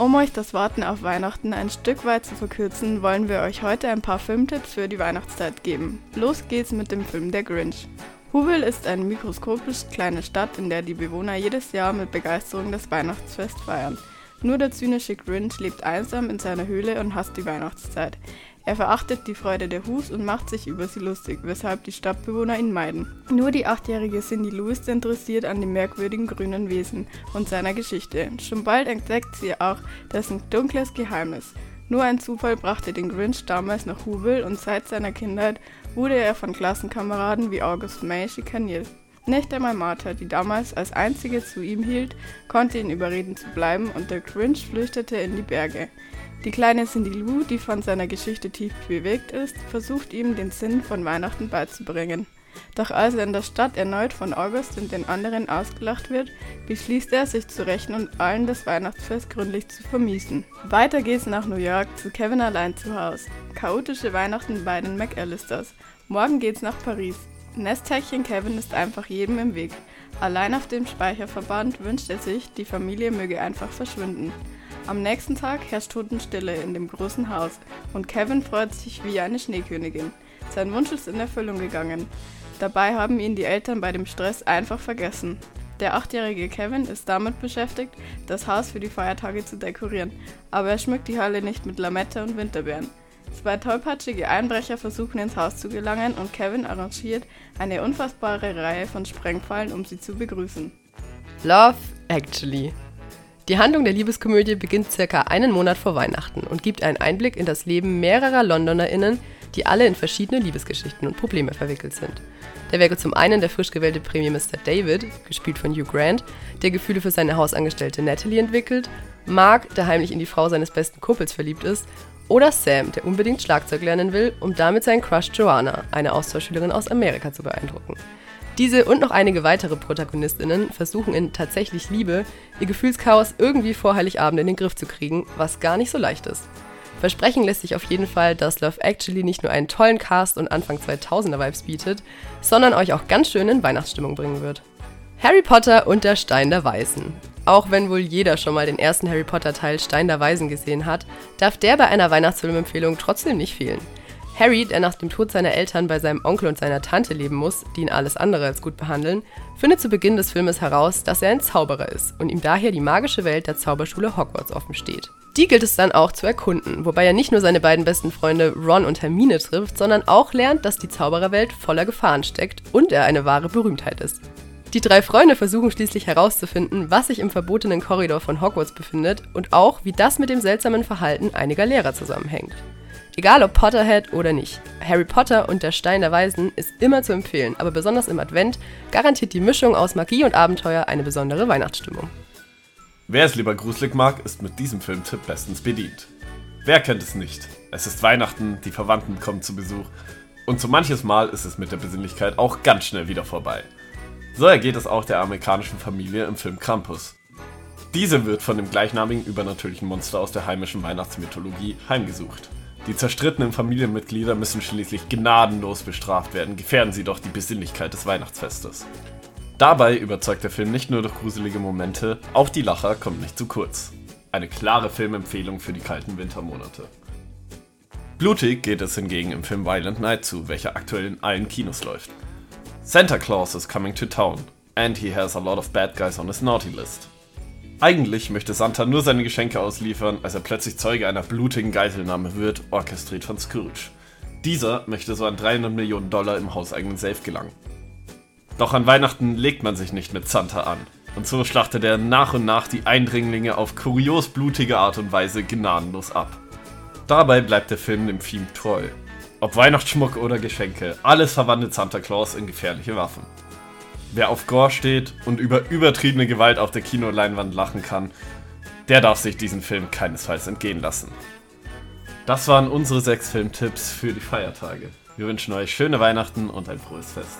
Um euch das Warten auf Weihnachten ein Stück weit zu verkürzen, wollen wir euch heute ein paar Filmtipps für die Weihnachtszeit geben. Los geht's mit dem Film Der Grinch. Whoville ist eine mikroskopisch kleine Stadt, in der die Bewohner jedes Jahr mit Begeisterung das Weihnachtsfest feiern. Nur der zynische Grinch lebt einsam in seiner Höhle und hasst die Weihnachtszeit. Er verachtet die Freude der Hus und macht sich über sie lustig, weshalb die Stadtbewohner ihn meiden. Nur die achtjährige Cindy Lou ist interessiert an dem merkwürdigen grünen Wesen und seiner Geschichte. Schon bald entdeckt sie auch dessen dunkles Geheimnis. Nur ein Zufall brachte den Grinch damals nach Whoville und seit seiner Kindheit wurde er von Klassenkameraden wie August May schikaniert. Nicht einmal Martha, die damals als einzige zu ihm hielt, konnte ihn überreden zu bleiben und der Grinch flüchtete in die Berge. Die kleine Cindy Lou, die von seiner Geschichte tief bewegt ist, versucht ihm den Sinn von Weihnachten beizubringen. Doch als er in der Stadt erneut von August und den anderen ausgelacht wird, beschließt er, sich zu rächen und allen das Weihnachtsfest gründlich zu vermiesen. Weiter geht's nach New York zu Kevin allein zu Hause. Chaotische Weihnachten bei den McAllisters. Morgen geht's nach Paris. Nesthäkchen Kevin ist einfach jedem im Weg. Allein auf dem Speicherverband wünscht er sich, die Familie möge einfach verschwinden. Am nächsten Tag herrscht Totenstille in dem großen Haus und Kevin freut sich wie eine Schneekönigin. Sein Wunsch ist in Erfüllung gegangen. Dabei haben ihn die Eltern bei dem Stress einfach vergessen. Der achtjährige Kevin ist damit beschäftigt, das Haus für die Feiertage zu dekorieren, aber er schmückt die Halle nicht mit Lamette und Winterbeeren. Zwei tollpatschige Einbrecher versuchen ins Haus zu gelangen und Kevin arrangiert eine unfassbare Reihe von Sprengfallen, um sie zu begrüßen. Love Actually. Die Handlung der Liebeskomödie beginnt circa einen Monat vor Weihnachten und gibt einen Einblick in das Leben mehrerer LondonerInnen, die alle in verschiedene Liebesgeschichten und Probleme verwickelt sind. Da wäre zum einen der frisch gewählte Premierminister David, gespielt von Hugh Grant, der Gefühle für seine Hausangestellte Natalie entwickelt, Mark, der heimlich in die Frau seines besten Kumpels verliebt ist, oder Sam, der unbedingt Schlagzeug lernen will, um damit seinen Crush Joanna, eine Austauschschülerin aus Amerika, zu beeindrucken. Diese und noch einige weitere Protagonistinnen versuchen in tatsächlich Liebe ihr Gefühlschaos irgendwie vor Heiligabend in den Griff zu kriegen, was gar nicht so leicht ist. Versprechen lässt sich auf jeden Fall, dass Love Actually nicht nur einen tollen Cast und Anfang 2000er Vibes bietet, sondern euch auch ganz schön in Weihnachtsstimmung bringen wird. Harry Potter und der Stein der Weisen. Auch wenn wohl jeder schon mal den ersten Harry Potter Teil Stein der Weisen gesehen hat, darf der bei einer Weihnachtsfilmempfehlung trotzdem nicht fehlen. Harry, der nach dem Tod seiner Eltern bei seinem Onkel und seiner Tante leben muss, die ihn alles andere als gut behandeln, findet zu Beginn des Filmes heraus, dass er ein Zauberer ist und ihm daher die magische Welt der Zauberschule Hogwarts offen steht. Die gilt es dann auch zu erkunden, wobei er nicht nur seine beiden besten Freunde Ron und Hermine trifft, sondern auch lernt, dass die Zaubererwelt voller Gefahren steckt und er eine wahre Berühmtheit ist. Die drei Freunde versuchen schließlich herauszufinden, was sich im verbotenen Korridor von Hogwarts befindet und auch, wie das mit dem seltsamen Verhalten einiger Lehrer zusammenhängt. Egal ob Potterhead oder nicht, Harry Potter und der Stein der Weisen ist immer zu empfehlen, aber besonders im Advent garantiert die Mischung aus Magie und Abenteuer eine besondere Weihnachtsstimmung. Wer es lieber gruselig mag, ist mit diesem Filmtipp bestens bedient. Wer kennt es nicht? Es ist Weihnachten, die Verwandten kommen zu Besuch und so manches Mal ist es mit der Besinnlichkeit auch ganz schnell wieder vorbei. So ergeht es auch der amerikanischen Familie im Film Krampus. Diese wird von dem gleichnamigen übernatürlichen Monster aus der heimischen Weihnachtsmythologie heimgesucht. Die zerstrittenen Familienmitglieder müssen schließlich gnadenlos bestraft werden, gefährden sie doch die Besinnlichkeit des Weihnachtsfestes. Dabei überzeugt der Film nicht nur durch gruselige Momente, auch die Lacher kommt nicht zu kurz. Eine klare Filmempfehlung für die kalten Wintermonate. Blutig geht es hingegen im Film Violent Night zu, welcher aktuell in allen Kinos läuft. Santa Claus is coming to town, and he has a lot of bad guys on his naughty list. Eigentlich möchte Santa nur seine Geschenke ausliefern, als er plötzlich Zeuge einer blutigen Geiselnahme wird, orchestriert von Scrooge. Dieser möchte so an 300 Millionen Dollar im hauseigenen Safe gelangen. Doch an Weihnachten legt man sich nicht mit Santa an. Und so schlachtet er nach und nach die Eindringlinge auf kurios blutige Art und Weise gnadenlos ab. Dabei bleibt der Film dem Theme treu. Ob Weihnachtsschmuck oder Geschenke, alles verwandelt Santa Claus in gefährliche Waffen. Wer auf Gore steht und über übertriebene Gewalt auf der Kinoleinwand lachen kann, der darf sich diesen Film keinesfalls entgehen lassen. Das waren unsere sechs Filmtipps für die Feiertage. Wir wünschen euch schöne Weihnachten und ein frohes Fest.